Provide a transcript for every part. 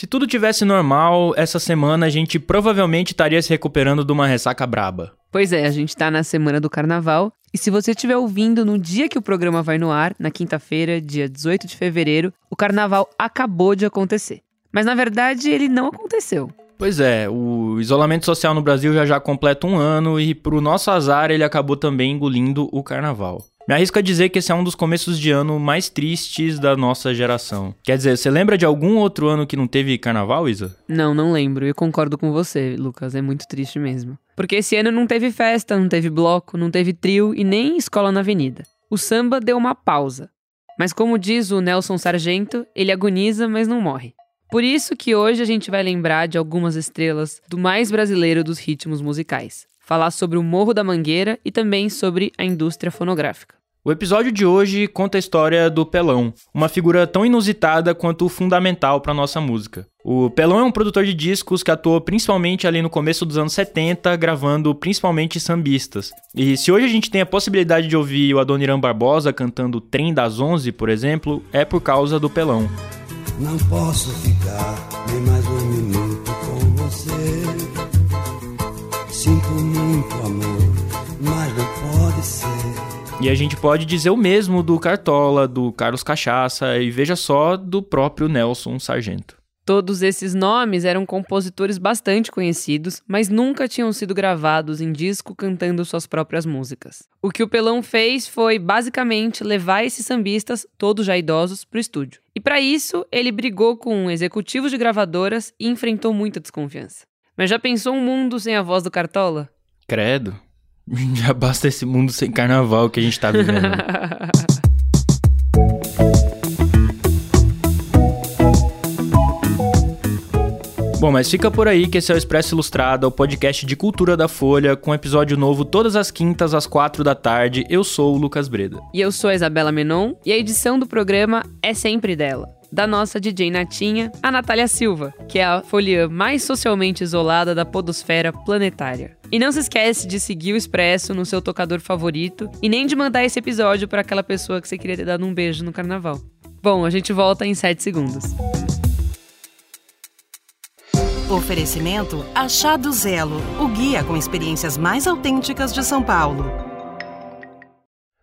Se tudo tivesse normal, essa semana a gente provavelmente estaria se recuperando de uma ressaca braba. Pois é, a gente tá na semana do carnaval. E se você estiver ouvindo no dia que o programa vai no ar, na quinta-feira, dia 18 de fevereiro, o carnaval acabou de acontecer. Mas na verdade ele não aconteceu. Pois é, o isolamento social no Brasil já já completa um ano e, pro nosso azar, ele acabou também engolindo o carnaval. Me arrisco a dizer que esse é um dos começos de ano mais tristes da nossa geração. Quer dizer, você lembra de algum outro ano que não teve carnaval, Isa? Não, não lembro. Eu concordo com você, Lucas. É muito triste mesmo. Porque esse ano não teve festa, não teve bloco, não teve trio e nem escola na avenida. O samba deu uma pausa. Mas como diz o Nelson Sargento, ele agoniza, mas não morre. Por isso que hoje a gente vai lembrar de algumas estrelas do mais brasileiro dos ritmos musicais. Falar sobre o Morro da Mangueira e também sobre a indústria fonográfica. O episódio de hoje conta a história do Pelão, uma figura tão inusitada quanto fundamental para nossa música. O Pelão é um produtor de discos que atuou principalmente ali no começo dos anos 70, gravando principalmente sambistas. E se hoje a gente tem a possibilidade de ouvir o Adoniran Barbosa cantando Trem das Onze, por exemplo, é por causa do Pelão. Não posso ficar nem mais um minuto com você. Sinto muito amor, mas não pode ser. E a gente pode dizer o mesmo do Cartola, do Carlos Cachaça e veja só do próprio Nelson Sargento. Todos esses nomes eram compositores bastante conhecidos, mas nunca tinham sido gravados em disco cantando suas próprias músicas. O que o Pelão fez foi basicamente levar esses sambistas, todos já idosos, para o estúdio. E para isso, ele brigou com executivos de gravadoras e enfrentou muita desconfiança. Mas já pensou um mundo sem a voz do Cartola? Credo. Já basta esse mundo sem carnaval que a gente tá vivendo. Bom, mas fica por aí que esse é o Expresso Ilustrado, o podcast de cultura da Folha, com episódio novo todas as quintas às quatro da tarde. Eu sou o Lucas Breda. E eu sou a Isabela Menon, e a edição do programa é sempre dela da nossa DJ Natinha, a Natália Silva, que é a folha mais socialmente isolada da podosfera planetária. E não se esquece de seguir o Expresso no seu tocador favorito e nem de mandar esse episódio para aquela pessoa que você queria ter dado um beijo no carnaval. Bom, a gente volta em 7 segundos. Oferecimento Achado Zelo, o guia com experiências mais autênticas de São Paulo.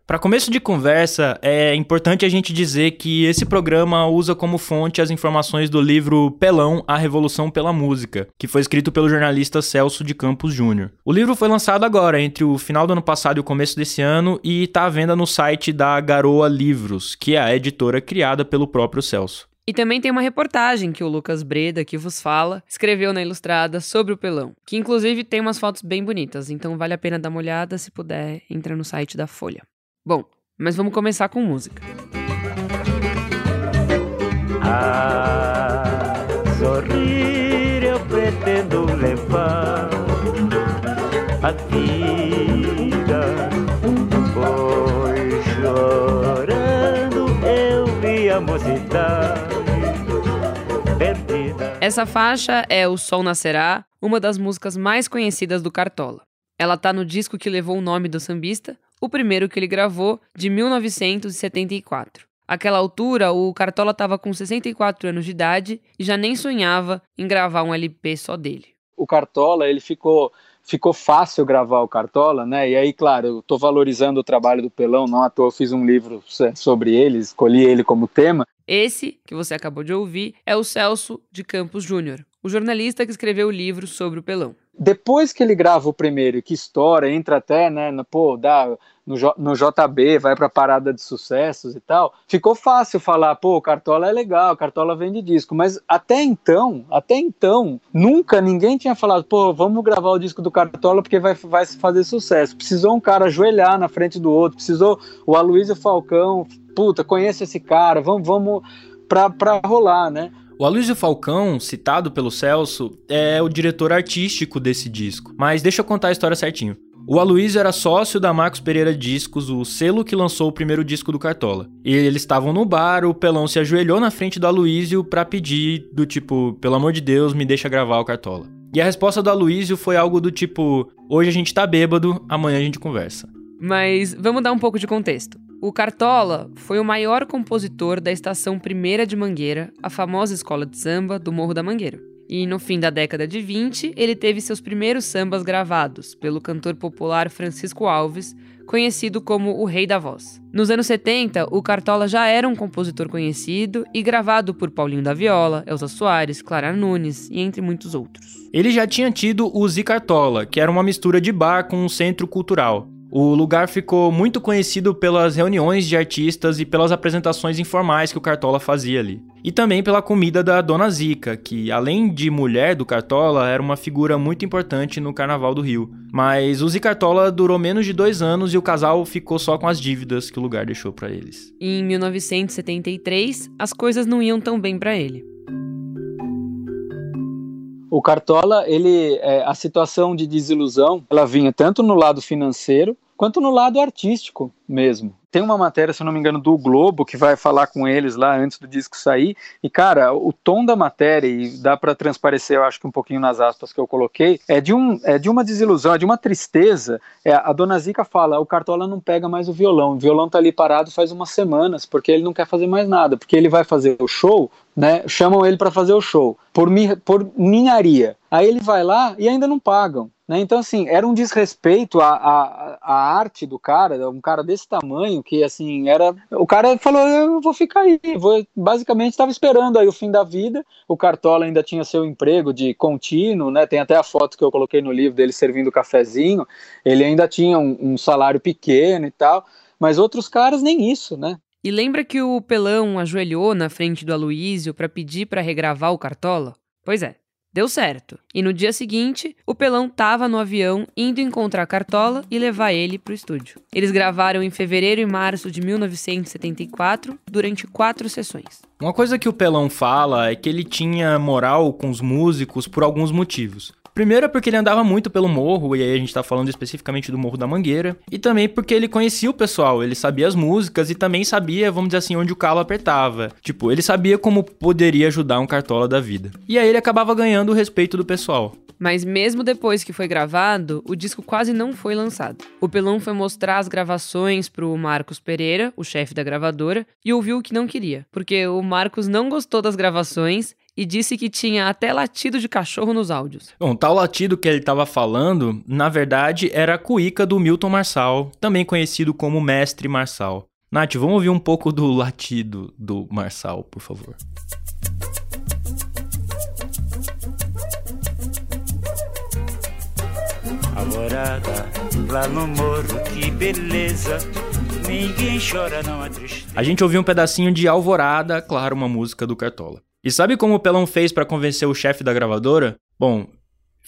Para começo de conversa, é importante a gente dizer que esse programa usa como fonte as informações do livro Pelão, A Revolução pela Música, que foi escrito pelo jornalista Celso de Campos Júnior. O livro foi lançado agora, entre o final do ano passado e o começo desse ano, e está à venda no site da Garoa Livros, que é a editora criada pelo próprio Celso. E também tem uma reportagem que o Lucas Breda, que vos fala, escreveu na Ilustrada sobre o pelão, que inclusive tem umas fotos bem bonitas, então vale a pena dar uma olhada, se puder, entra no site da Folha. Bom, mas vamos começar com música. A sorrir eu pretendo levar a vida, pois chorando eu vi a mocidade perdida. Essa faixa é O Sol Nascerá, uma das músicas mais conhecidas do Cartola. Ela tá no disco que levou o nome do sambista, o primeiro que ele gravou, de 1974. Aquela altura, o Cartola estava com 64 anos de idade e já nem sonhava em gravar um LP só dele. O Cartola, ele ficou ficou fácil gravar o Cartola, né? E aí, claro, eu estou valorizando o trabalho do Pelão, não à toa eu fiz um livro sobre ele, escolhi ele como tema. Esse, que você acabou de ouvir, é o Celso de Campos Júnior, o jornalista que escreveu o livro sobre o Pelão depois que ele grava o primeiro, que estoura, entra até, né, no, pô, dá, no, no JB, vai pra parada de sucessos e tal, ficou fácil falar, pô, Cartola é legal, Cartola vende disco, mas até então, até então, nunca ninguém tinha falado, pô, vamos gravar o disco do Cartola porque vai, vai fazer sucesso. Precisou um cara ajoelhar na frente do outro, precisou o Aloysio Falcão, puta, conheço esse cara, vamos, vamos pra, pra rolar, né? O Aloysio Falcão, citado pelo Celso, é o diretor artístico desse disco. Mas deixa eu contar a história certinho. O Aloysio era sócio da Marcos Pereira Discos, o selo que lançou o primeiro disco do Cartola. E eles estavam no bar, o Pelão se ajoelhou na frente do Aloysio pra pedir do tipo, pelo amor de Deus, me deixa gravar o Cartola. E a resposta do Aloysio foi algo do tipo, hoje a gente tá bêbado, amanhã a gente conversa. Mas vamos dar um pouco de contexto. O Cartola foi o maior compositor da estação Primeira de Mangueira, a famosa escola de samba do Morro da Mangueira. E no fim da década de 20, ele teve seus primeiros sambas gravados pelo cantor popular Francisco Alves, conhecido como o Rei da Voz. Nos anos 70, o Cartola já era um compositor conhecido e gravado por Paulinho da Viola, Elza Soares, Clara Nunes e entre muitos outros. Ele já tinha tido o Zicartola, que era uma mistura de bar com um centro cultural. O lugar ficou muito conhecido pelas reuniões de artistas e pelas apresentações informais que o Cartola fazia ali. E também pela comida da Dona Zica, que além de mulher do Cartola, era uma figura muito importante no Carnaval do Rio. Mas o Zicartola durou menos de dois anos e o casal ficou só com as dívidas que o lugar deixou para eles. Em 1973, as coisas não iam tão bem para ele. O Cartola, ele, é, a situação de desilusão, ela vinha tanto no lado financeiro quanto no lado artístico mesmo. Tem uma matéria, se não me engano, do Globo que vai falar com eles lá antes do disco sair. E, cara, o tom da matéria, e dá para transparecer, eu acho que um pouquinho nas aspas que eu coloquei, é de, um, é de uma desilusão, é de uma tristeza. É, a dona Zica fala: o Cartola não pega mais o violão. O violão tá ali parado faz umas semanas, porque ele não quer fazer mais nada. Porque ele vai fazer o show, né? Chamam ele para fazer o show, por, por ninharia. Aí ele vai lá e ainda não pagam. Né? Então, assim, era um desrespeito à, à, à, arte do cara, um cara desse tamanho, que, assim, era... O cara falou, eu vou ficar aí, vou... basicamente estava esperando aí o fim da vida, o Cartola ainda tinha seu emprego de contínuo, né? Tem até a foto que eu coloquei no livro dele servindo cafezinho, ele ainda tinha um, um salário pequeno e tal, mas outros caras nem isso, né? E lembra que o Pelão ajoelhou na frente do Aloísio para pedir para regravar o Cartola? Pois é, Deu certo. E no dia seguinte, o Pelão tava no avião indo encontrar Cartola e levar ele pro estúdio. Eles gravaram em fevereiro e março de 1974, durante quatro sessões. Uma coisa que o Pelão fala é que ele tinha moral com os músicos por alguns motivos. Primeiro é porque ele andava muito pelo morro, e aí a gente tá falando especificamente do Morro da Mangueira. E também porque ele conhecia o pessoal, ele sabia as músicas e também sabia, vamos dizer assim, onde o calo apertava. Tipo, ele sabia como poderia ajudar um cartola da vida. E aí ele acabava ganhando o respeito do pessoal. Mas mesmo depois que foi gravado, o disco quase não foi lançado. O Pelão foi mostrar as gravações pro Marcos Pereira, o chefe da gravadora, e ouviu que não queria, porque o Marcos não gostou das gravações e disse que tinha até latido de cachorro nos áudios. Bom, tal latido que ele estava falando, na verdade, era a cuíca do Milton Marçal, também conhecido como Mestre Marçal. Nath, vamos ouvir um pouco do latido do Marçal, por favor. Alvorada, lá no morro, que beleza. Ninguém chora, não há tristeza. A gente ouviu um pedacinho de Alvorada, claro, uma música do Cartola. E sabe como o Pelão fez para convencer o chefe da gravadora? Bom,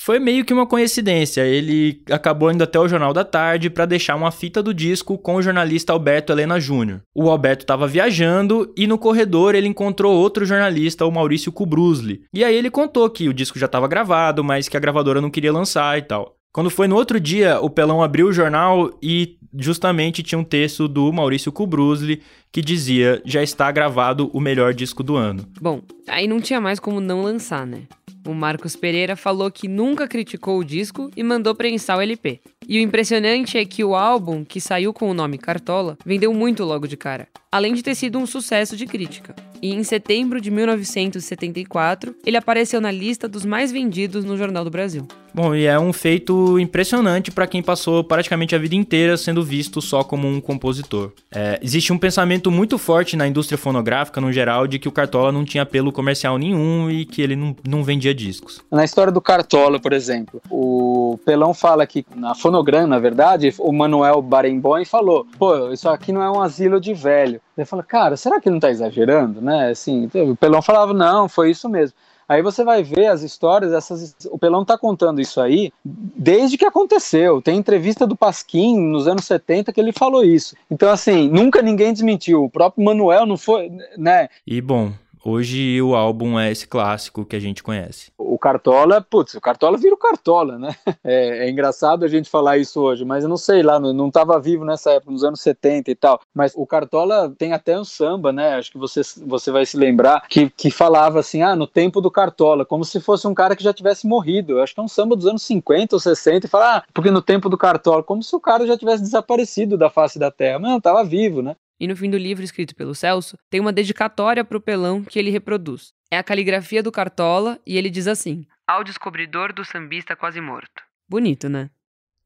foi meio que uma coincidência. Ele acabou indo até o Jornal da Tarde para deixar uma fita do disco com o jornalista Alberto Helena Júnior. O Alberto estava viajando e no corredor ele encontrou outro jornalista, o Maurício Kubrusli. E aí ele contou que o disco já estava gravado, mas que a gravadora não queria lançar e tal. Quando foi no outro dia, o Pelão abriu o jornal e justamente tinha um texto do Maurício Kubrusli que dizia: já está gravado o melhor disco do ano. Bom, aí não tinha mais como não lançar, né? O Marcos Pereira falou que nunca criticou o disco e mandou prensar o LP. E o impressionante é que o álbum, que saiu com o nome Cartola, vendeu muito logo de cara, além de ter sido um sucesso de crítica. E em setembro de 1974, ele apareceu na lista dos mais vendidos no Jornal do Brasil. Bom, e é um feito impressionante para quem passou praticamente a vida inteira sendo visto só como um compositor. É, existe um pensamento muito forte na indústria fonográfica, no geral, de que o Cartola não tinha apelo comercial nenhum e que ele não, não vendia discos. Na história do Cartola, por exemplo, o Pelão fala que na fonograma, na verdade, o Manuel Barenboim falou: pô, isso aqui não é um asilo de velho. Ele fala, cara, será que ele não tá exagerando, né? Assim, o Pelão falava, não, foi isso mesmo. Aí você vai ver as histórias, essas, o Pelão tá contando isso aí desde que aconteceu. Tem entrevista do Pasquim nos anos 70 que ele falou isso. Então, assim, nunca ninguém desmentiu. O próprio Manuel não foi, né? E bom, Hoje o álbum é esse clássico que a gente conhece. O Cartola, putz, o Cartola vira o Cartola, né? É, é engraçado a gente falar isso hoje, mas eu não sei lá, não, não tava vivo nessa época, nos anos 70 e tal. Mas o Cartola tem até um samba, né? Acho que você, você vai se lembrar, que, que falava assim, ah, no tempo do Cartola, como se fosse um cara que já tivesse morrido. Eu acho que é um samba dos anos 50 ou 60 e fala, ah, porque no tempo do Cartola, como se o cara já tivesse desaparecido da face da terra. Mas não, tava vivo, né? E no fim do livro, escrito pelo Celso, tem uma dedicatória pro Pelão que ele reproduz. É a caligrafia do Cartola e ele diz assim: Ao descobridor do sambista quase morto. Bonito, né?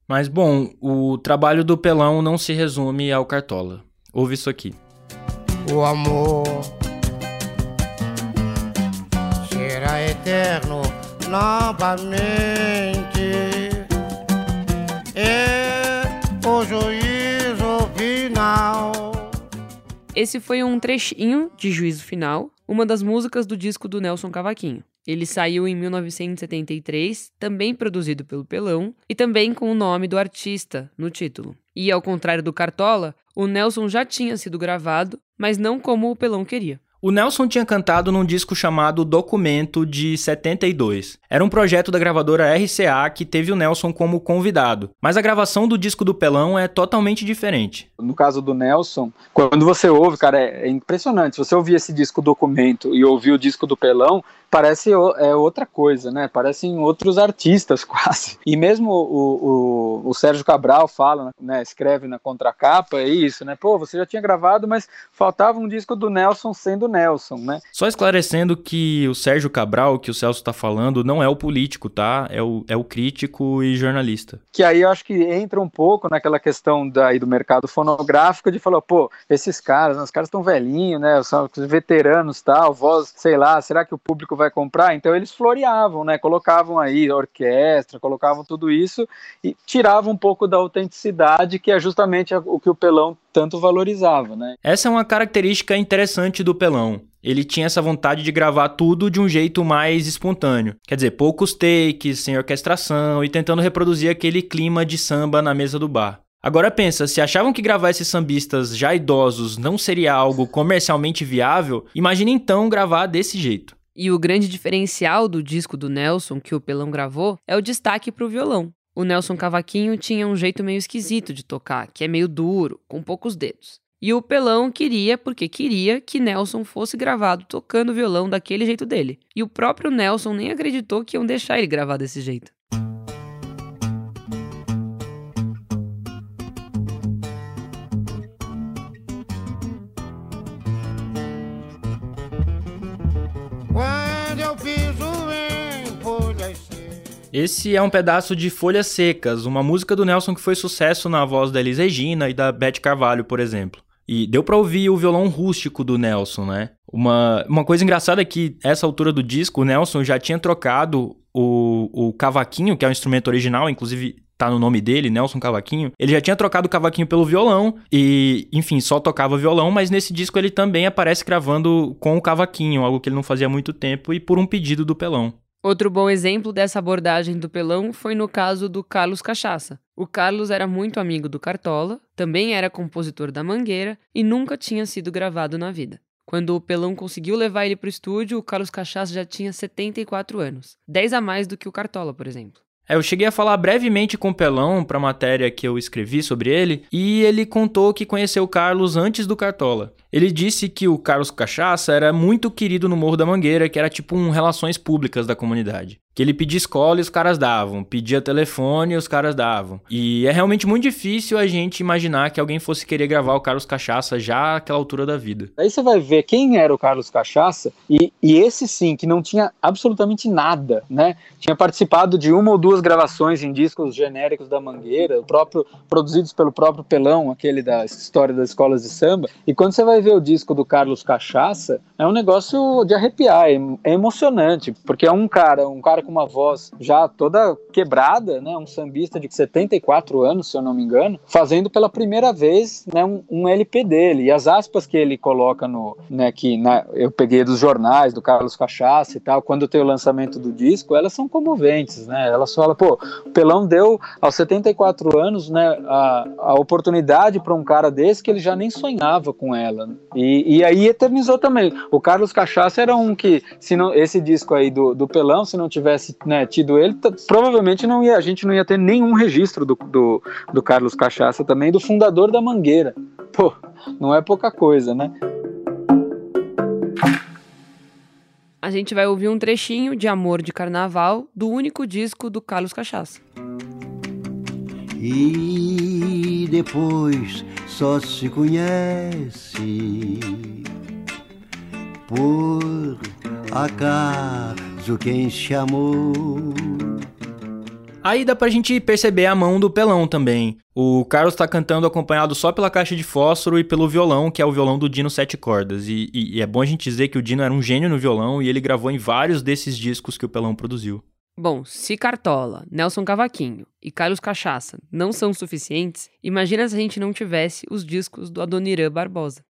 Mas bom, o trabalho do Pelão não se resume ao Cartola. Ouve isso aqui. O amor será eterno novamente. É o juízo Esse foi um trechinho de Juízo Final, uma das músicas do disco do Nelson Cavaquinho. Ele saiu em 1973, também produzido pelo Pelão, e também com o nome do artista no título. E ao contrário do Cartola, o Nelson já tinha sido gravado, mas não como o Pelão queria. O Nelson tinha cantado num disco chamado Documento de 72. Era um projeto da gravadora RCA que teve o Nelson como convidado, mas a gravação do disco do Pelão é totalmente diferente. No caso do Nelson, quando você ouve, cara, é, é impressionante. Se você ouvir esse disco Documento e ouvir o disco do Pelão, parece é outra coisa, né? Parecem outros artistas quase. E mesmo o, o, o Sérgio Cabral fala, né? Escreve na contracapa, é isso, né? Pô, você já tinha gravado, mas faltava um disco do Nelson sendo Nelson, né? Só esclarecendo que o Sérgio Cabral, que o Celso está falando, não é o político, tá? É o, é o crítico e jornalista. Que aí eu acho que entra um pouco naquela questão daí do mercado fonográfico de falar, pô, esses caras, né, os caras estão velhinhos, né? São veteranos tal, voz, sei lá, será que o público vai vai comprar, então eles floreavam, né? Colocavam aí orquestra, colocavam tudo isso e tiravam um pouco da autenticidade, que é justamente o que o Pelão tanto valorizava, né? Essa é uma característica interessante do Pelão. Ele tinha essa vontade de gravar tudo de um jeito mais espontâneo. Quer dizer, poucos takes, sem orquestração e tentando reproduzir aquele clima de samba na mesa do bar. Agora pensa, se achavam que gravar esses sambistas já idosos não seria algo comercialmente viável, imagine então gravar desse jeito. E o grande diferencial do disco do Nelson que o Pelão gravou é o destaque para o violão. O Nelson Cavaquinho tinha um jeito meio esquisito de tocar, que é meio duro, com poucos dedos. E o Pelão queria, porque queria, que Nelson fosse gravado tocando violão daquele jeito dele. E o próprio Nelson nem acreditou que iam deixar ele gravar desse jeito. Esse é um pedaço de Folhas Secas, uma música do Nelson que foi sucesso na voz da Elis Regina e da Beth Carvalho, por exemplo. E deu pra ouvir o violão rústico do Nelson, né? Uma, uma coisa engraçada é que, essa altura do disco, o Nelson já tinha trocado o, o cavaquinho, que é o instrumento original, inclusive tá no nome dele, Nelson Cavaquinho. Ele já tinha trocado o cavaquinho pelo violão e, enfim, só tocava violão, mas nesse disco ele também aparece gravando com o cavaquinho, algo que ele não fazia há muito tempo e por um pedido do Pelão. Outro bom exemplo dessa abordagem do Pelão foi no caso do Carlos Cachaça. O Carlos era muito amigo do Cartola, também era compositor da Mangueira e nunca tinha sido gravado na vida. Quando o Pelão conseguiu levar ele para o estúdio, o Carlos Cachaça já tinha 74 anos, 10 a mais do que o Cartola, por exemplo. É, eu cheguei a falar brevemente com o Pelão para a matéria que eu escrevi sobre ele, e ele contou que conheceu o Carlos antes do Cartola. Ele disse que o Carlos Cachaça era muito querido no Morro da Mangueira, que era tipo um relações públicas da comunidade. Que ele pedia escola e os caras davam, pedia telefone e os caras davam. E é realmente muito difícil a gente imaginar que alguém fosse querer gravar o Carlos Cachaça já àquela altura da vida. Aí você vai ver quem era o Carlos Cachaça, e, e esse sim, que não tinha absolutamente nada, né? Tinha participado de uma ou duas gravações em discos genéricos da Mangueira, o próprio, produzidos pelo próprio Pelão, aquele da história das escolas de samba. E quando você vai ver o disco do Carlos Cachaça, é um negócio de arrepiar, é, é emocionante, porque é um cara, um cara com uma voz já toda quebrada, né, um sambista de 74 anos, se eu não me engano, fazendo pela primeira vez né, um, um LP dele. E as aspas que ele coloca no, né, que na, eu peguei dos jornais do Carlos Cachaça e tal, quando tem o lançamento do disco, elas são comoventes, né? Elas falam, pô, o Pelão deu aos 74 anos, né, a, a oportunidade para um cara desse que ele já nem sonhava com ela. E, e aí eternizou também. O Carlos Cachaça era um que, se não, esse disco aí do, do Pelão, se não tivesse né, tido ele, provavelmente não ia, a gente não ia ter nenhum registro do, do, do Carlos Cachaça também, do fundador da Mangueira. Pô, não é pouca coisa, né? A gente vai ouvir um trechinho de Amor de Carnaval do único disco do Carlos Cachaça. E depois só se conhece por acaso quem chamou. Aí dá pra gente perceber a mão do Pelão também. O Carlos tá cantando acompanhado só pela caixa de fósforo e pelo violão, que é o violão do Dino Sete Cordas. E, e, e é bom a gente dizer que o Dino era um gênio no violão e ele gravou em vários desses discos que o Pelão produziu. Bom, se Cartola, Nelson Cavaquinho e Carlos Cachaça não são suficientes, imagina se a gente não tivesse os discos do Adoniran Barbosa.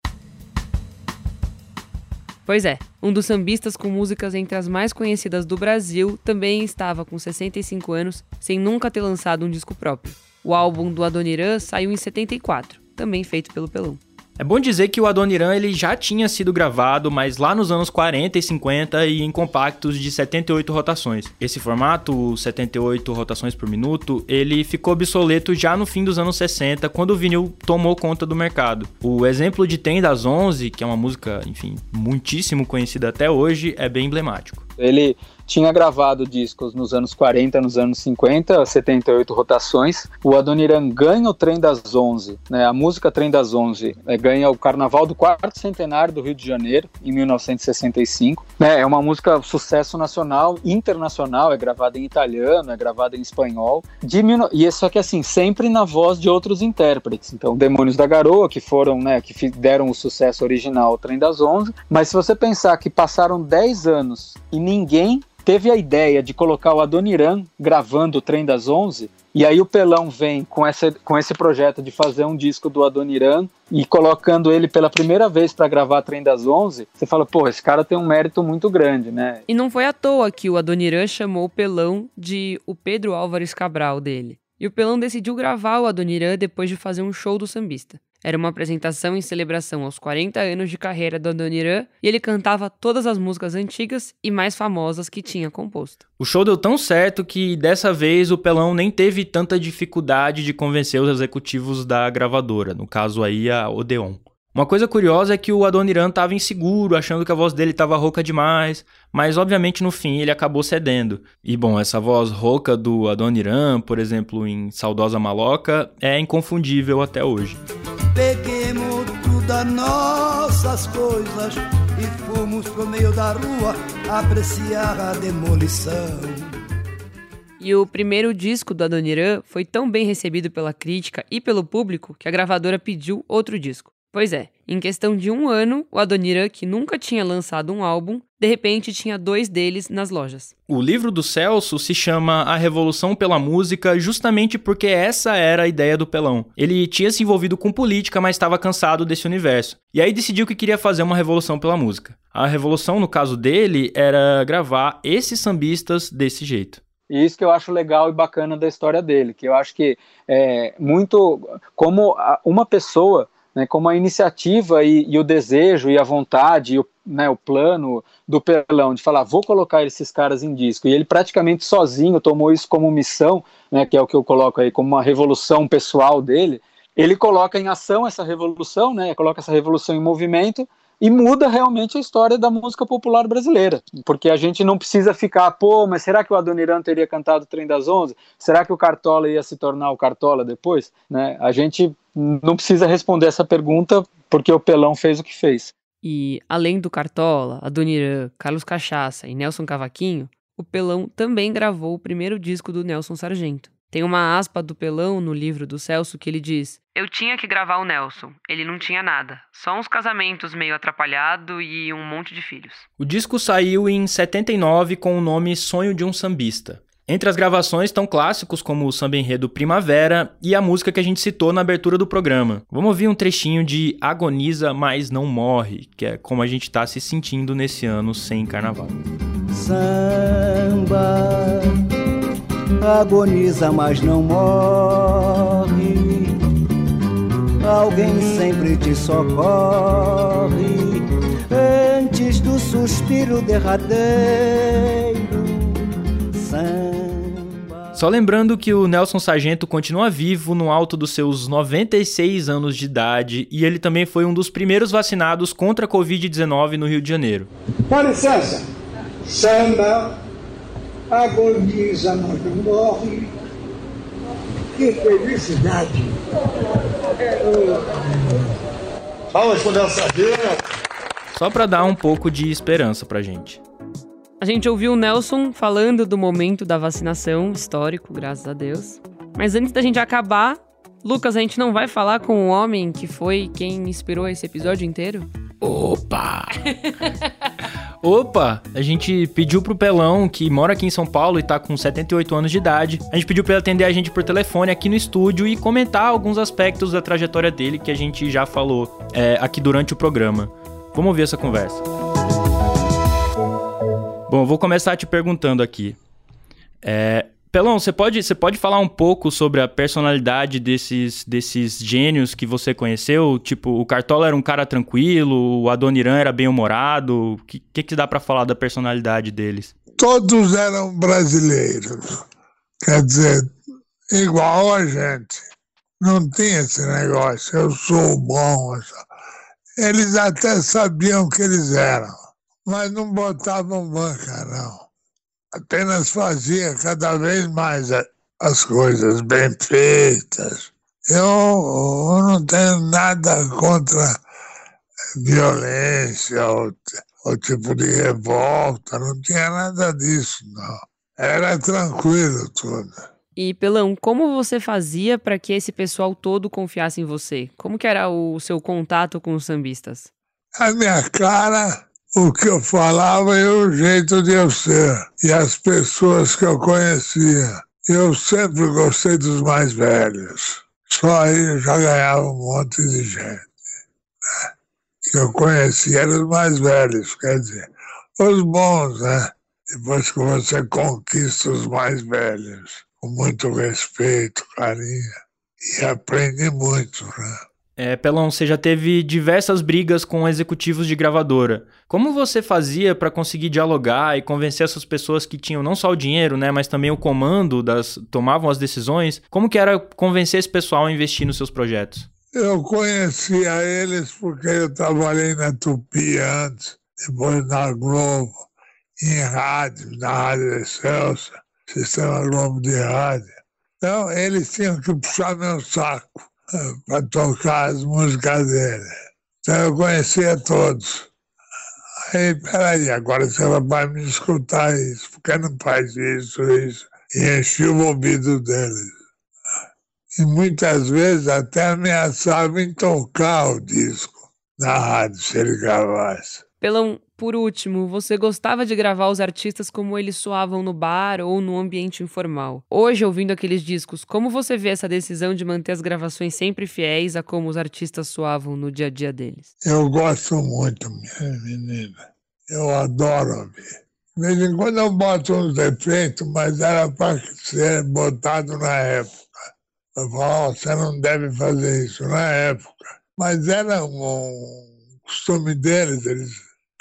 Pois é, um dos sambistas com músicas entre as mais conhecidas do Brasil também estava com 65 anos sem nunca ter lançado um disco próprio. O álbum do Adoniran saiu em 74, também feito pelo Pelão. É bom dizer que o Adoniran ele já tinha sido gravado, mas lá nos anos 40 e 50 e em compactos de 78 rotações. Esse formato, 78 rotações por minuto, ele ficou obsoleto já no fim dos anos 60, quando o vinil tomou conta do mercado. O exemplo de Tem das 11, que é uma música, enfim, muitíssimo conhecida até hoje, é bem emblemático. Ele tinha gravado discos nos anos 40, nos anos 50, 78 rotações. O Adoniran ganha o Trem das 11, né? A música Trem das 11 é, ganha o Carnaval do quarto centenário do Rio de Janeiro, em 1965. Né? É uma música sucesso nacional, internacional, é gravada em italiano, é gravada em espanhol. De, e é só que assim, sempre na voz de outros intérpretes. Então, Demônios da Garoa, que foram, né, que deram o sucesso original, o Trem das 11. Mas se você pensar que passaram 10 anos e ninguém teve a ideia de colocar o Adoniran gravando o Trem das Onze, e aí o Pelão vem com, essa, com esse projeto de fazer um disco do Adoniran e colocando ele pela primeira vez para gravar Trem das Onze, você fala, pô, esse cara tem um mérito muito grande, né? E não foi à toa que o Adoniran chamou o Pelão de o Pedro Álvares Cabral dele. E o Pelão decidiu gravar o Adoniran depois de fazer um show do sambista. Era uma apresentação em celebração aos 40 anos de carreira do Adoniran e ele cantava todas as músicas antigas e mais famosas que tinha composto. O show deu tão certo que dessa vez o Pelão nem teve tanta dificuldade de convencer os executivos da gravadora, no caso aí a Odeon. Uma coisa curiosa é que o Adoniran estava inseguro, achando que a voz dele estava rouca demais, mas obviamente no fim ele acabou cedendo. E bom, essa voz rouca do Adoniran, por exemplo, em Saudosa Maloca, é inconfundível até hoje. Peguemos todas nossas coisas e fomos pro meio da rua apreciar a demolição. E o primeiro disco do Adoniran foi tão bem recebido pela crítica e pelo público que a gravadora pediu outro disco. Pois é, em questão de um ano, o Adoniran, que nunca tinha lançado um álbum, de repente tinha dois deles nas lojas. O livro do Celso se chama A Revolução pela Música, justamente porque essa era a ideia do Pelão. Ele tinha se envolvido com política, mas estava cansado desse universo. E aí decidiu que queria fazer uma revolução pela música. A revolução, no caso dele, era gravar esses sambistas desse jeito. E isso que eu acho legal e bacana da história dele, que eu acho que é muito como uma pessoa né, como a iniciativa e, e, o desejo e a vontade e o, né, o plano do Pelão de falar, vou colocar esses caras em disco, e ele praticamente sozinho tomou isso como missão, né, que é o que eu coloco aí como uma revolução pessoal dele, ele coloca em ação essa revolução, né, coloca essa revolução em movimento, e muda realmente a história da música popular brasileira, porque a gente não precisa ficar, pô, mas será que o Adoniran teria cantado o Trem das Onze? Será que o Cartola ia se tornar o Cartola depois? Né? A gente não precisa responder essa pergunta porque o Pelão fez o que fez. E além do Cartola, Adoniran, Carlos Cachaça e Nelson Cavaquinho, o Pelão também gravou o primeiro disco do Nelson Sargento. Tem uma aspa do Pelão no livro do Celso que ele diz: Eu tinha que gravar o Nelson, ele não tinha nada, só uns casamentos meio atrapalhado e um monte de filhos. O disco saiu em 79 com o nome Sonho de um Sambista. Entre as gravações estão clássicos como o samba enredo Primavera e a música que a gente citou na abertura do programa. Vamos ouvir um trechinho de Agoniza, mas não morre, que é como a gente está se sentindo nesse ano sem carnaval. Samba agoniza, mas não morre. Alguém sempre te socorre antes do suspiro derradeiro. Samba. Só lembrando que o Nelson Sargento continua vivo no alto dos seus 96 anos de idade e ele também foi um dos primeiros vacinados contra a Covid-19 no Rio de Janeiro. Com licença, samba agoniza, mas não morre. Que felicidade! Vamos com dançadinha. Só pra dar um pouco de esperança pra gente. A gente ouviu o Nelson falando do momento da vacinação, histórico, graças a Deus. Mas antes da gente acabar, Lucas, a gente não vai falar com o homem que foi quem inspirou esse episódio inteiro? Opa! Opa! A gente pediu pro Pelão, que mora aqui em São Paulo e tá com 78 anos de idade, a gente pediu pra ele atender a gente por telefone aqui no estúdio e comentar alguns aspectos da trajetória dele que a gente já falou é, aqui durante o programa. Vamos ouvir essa conversa. Bom, vou começar te perguntando aqui. É, Pelão, você pode, você pode falar um pouco sobre a personalidade desses, desses gênios que você conheceu? Tipo, o Cartola era um cara tranquilo, o Adoniran era bem-humorado. O que, que, que dá pra falar da personalidade deles? Todos eram brasileiros. Quer dizer, igual a gente. Não tinha esse negócio, eu sou bom. Eles até sabiam que eles eram, mas não botavam banca, não. Apenas fazia cada vez mais as coisas bem feitas. Eu, eu não tenho nada contra violência ou, ou tipo de revolta, não tinha nada disso, não. Era tranquilo tudo. E Pelão, como você fazia para que esse pessoal todo confiasse em você? Como que era o seu contato com os sambistas? A minha cara, o que eu falava e o jeito de eu ser. E as pessoas que eu conhecia. Eu sempre gostei dos mais velhos. Só aí já ganhava um monte de gente. né? Que eu conhecia eram os mais velhos, quer dizer, os bons, né? Depois que você conquista os mais velhos, com muito respeito, carinho, e aprende muito, né? É, Pelão, você já teve diversas brigas com executivos de gravadora. Como você fazia pra conseguir dialogar e convencer essas pessoas que tinham não só o dinheiro, né, mas também o comando das tomavam as decisões? Como que era convencer esse pessoal a investir nos seus projetos? Eu conhecia eles porque eu trabalhei na Tupi antes, depois na Globo, em rádio, na Rádio Excelsa, Sistema Globo de Rádio. Então, eles tinham que puxar meu saco para tocar as músicas dele. Então, eu conhecia todos. Aí, peraí, agora você vai me escutar isso, por que não faz isso, isso? E enchi o ouvido deles e muitas vezes até ameaçava em tocar o disco na rádio se ele gravasse. Por último, você gostava de gravar os artistas como eles soavam no bar ou no ambiente informal. Hoje, ouvindo aqueles discos, como você vê essa decisão de manter as gravações sempre fiéis a como os artistas soavam no dia a dia deles? Eu gosto muito, minha menina. Eu adoro ouvir. De vez em quando eu boto uns defeitos, mas era para ser botado na época. Eu falo, "Ó, você não deve fazer isso na época. Mas era um costume deles, eles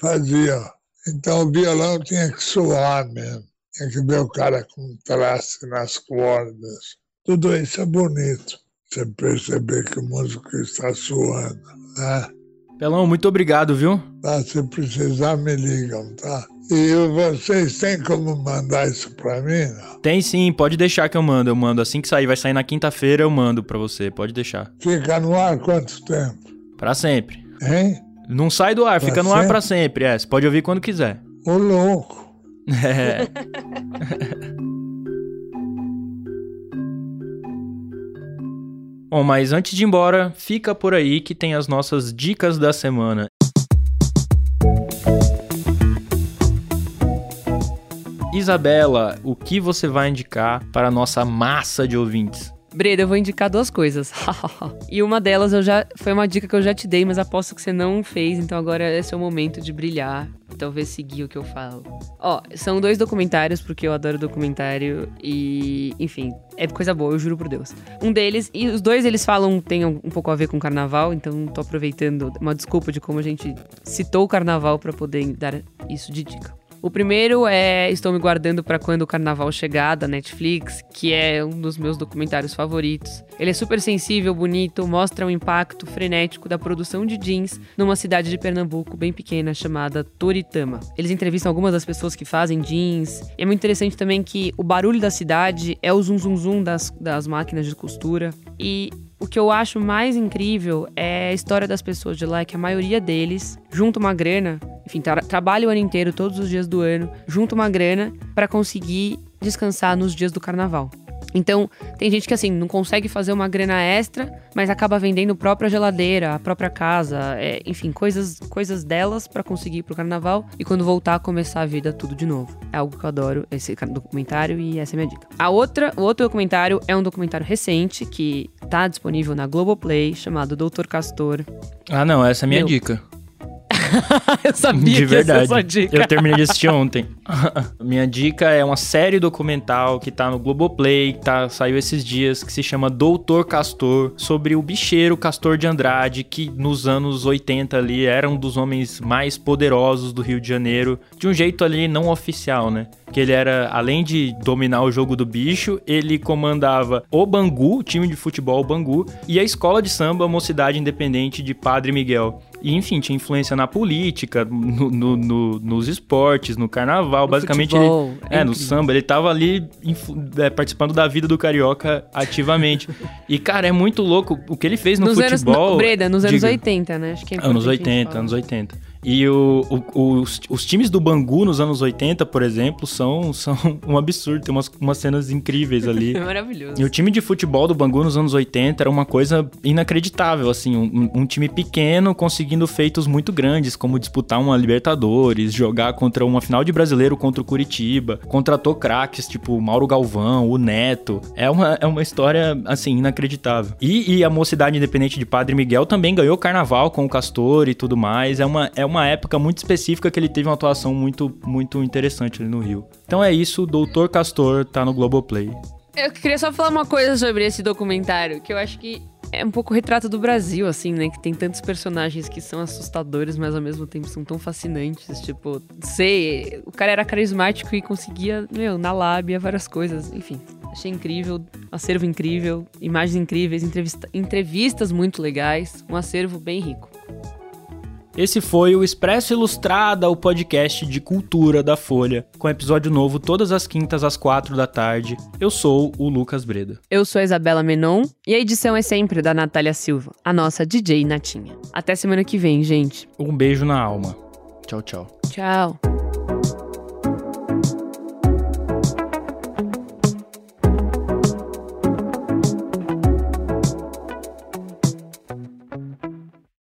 faziam. Então o violão tinha que soar mesmo. Tinha que ver o cara com traço nas cordas. Tudo isso é bonito. Você perceber que o músico está suando, né? Pelão, muito obrigado, viu? Tá? Se precisar, me ligam, tá? E vocês têm como mandar isso pra mim? Não? Tem sim, pode deixar que eu mando. Eu mando assim que sair, vai sair na quinta-feira, eu mando pra você, pode deixar. Fica no ar quanto tempo? Pra sempre. Hein? Não sai do ar, Pra fica no ar sempre? pra sempre, é. Você pode ouvir quando quiser. Ô louco! É. Bom, mas antes de ir embora, fica por aí que tem as nossas dicas da semana. Isabela, o que você vai indicar para a nossa massa de ouvintes? Breda, eu vou indicar duas coisas. e uma delas eu já foi uma dica que eu já te dei, mas aposto que você não fez, então agora é seu momento de brilhar. Talvez seguir o que eu falo. Ó, são dois documentários, porque eu adoro documentário e, enfim, é coisa boa, eu juro por Deus. Um deles, e os dois eles falam, tem um pouco a ver com carnaval, então tô aproveitando uma desculpa de como a gente citou o carnaval pra poder dar isso de dica. O primeiro é Estou Me Guardando para Quando o Carnaval Chegar, da Netflix, que é um dos meus documentários favoritos. Ele é super sensível, bonito, mostra o impacto frenético da produção de jeans numa cidade de Pernambuco bem pequena chamada Toritama. Eles entrevistam algumas das pessoas que fazem jeans. E é muito interessante também que o barulho da cidade é o zum zum zum das, das máquinas de costura. E o que eu acho mais incrível é a história das pessoas de lá, que a maioria deles junta uma grana, enfim, tra trabalha o ano inteiro, todos os dias do ano, junta uma grana para conseguir descansar nos dias do carnaval. Então, tem gente que assim não consegue fazer uma grana extra, mas acaba vendendo a própria geladeira, a própria casa, é, enfim, coisas, coisas delas para conseguir ir pro carnaval e quando voltar começar a vida tudo de novo. É algo que eu adoro esse documentário e essa é a minha dica. A outra, o outro documentário é um documentário recente que tá disponível na Globoplay, chamado Doutor Castor. Ah, não, essa é a minha Meu. dica. eu sabia De que ia verdade. dica. Eu terminei de assistir ontem. Minha dica é uma série documental que tá no Globoplay, que tá, saiu esses dias, que se chama Doutor Castor, sobre o bicheiro Castor de Andrade, que nos anos 80 ali era um dos homens mais poderosos do Rio de Janeiro, de um jeito ali não oficial, né? Que ele era, além de dominar o jogo do bicho, ele comandava o Bangu, o time de futebol Bangu, e a escola de samba Mocidade Independente de Padre Miguel. E, enfim, tinha influência na política, no- no- no- nos esportes, no carnaval. Basicamente, futebol, ele. é É, no samba, ele tava ali é, participando da vida do carioca ativamente. e, cara, é muito louco o que ele fez no nos futebol. anos, Breda, nos anos Diga. 80, né? Acho que é Anos importante a gente 80, falar. anos 80. E o, o- os, os times do Bangu nos anos 80, por exemplo, são, são um absurdo. Tem umas, umas cenas incríveis ali. É maravilhoso. E o time de futebol do Bangu nos anos 80 era uma coisa inacreditável, assim, um, um time pequeno conseguindo feitos muito grandes, como disputar uma Libertadores, jogar contra uma final de brasileiro contra o Curitiba, contratou craques tipo Mauro Galvão, o Neto. É uma, é uma história, assim, inacreditável. E, e a Mocidade Independente de Padre Miguel também ganhou carnaval com o Castor e tudo mais. É uma, é uma época muito específica que ele teve uma atuação muito, muito interessante ali no Rio. Então é isso, Doutor Castor tá no Globoplay. Eu queria só falar uma coisa sobre esse documentário, que eu acho que é um pouco retrato do Brasil, assim, né? Que tem tantos personagens que são assustadores, mas ao mesmo tempo são tão fascinantes. Tipo, sei, o cara era carismático e conseguia, meu, na lábia, várias coisas. Enfim, achei incrível, acervo incrível, imagens incríveis, entrevista- entrevistas muito legais, um acervo bem rico. Esse foi o Expresso Ilustrada, o podcast de cultura da Folha, com episódio novo todas as quintas às quatro da tarde. Eu sou o Lucas Breda. Eu sou a Isabela Menon e a edição é sempre da Natália Silva, a nossa DJ Natinha. Até semana que vem, gente. Um beijo na alma. Tchau, tchau. Tchau.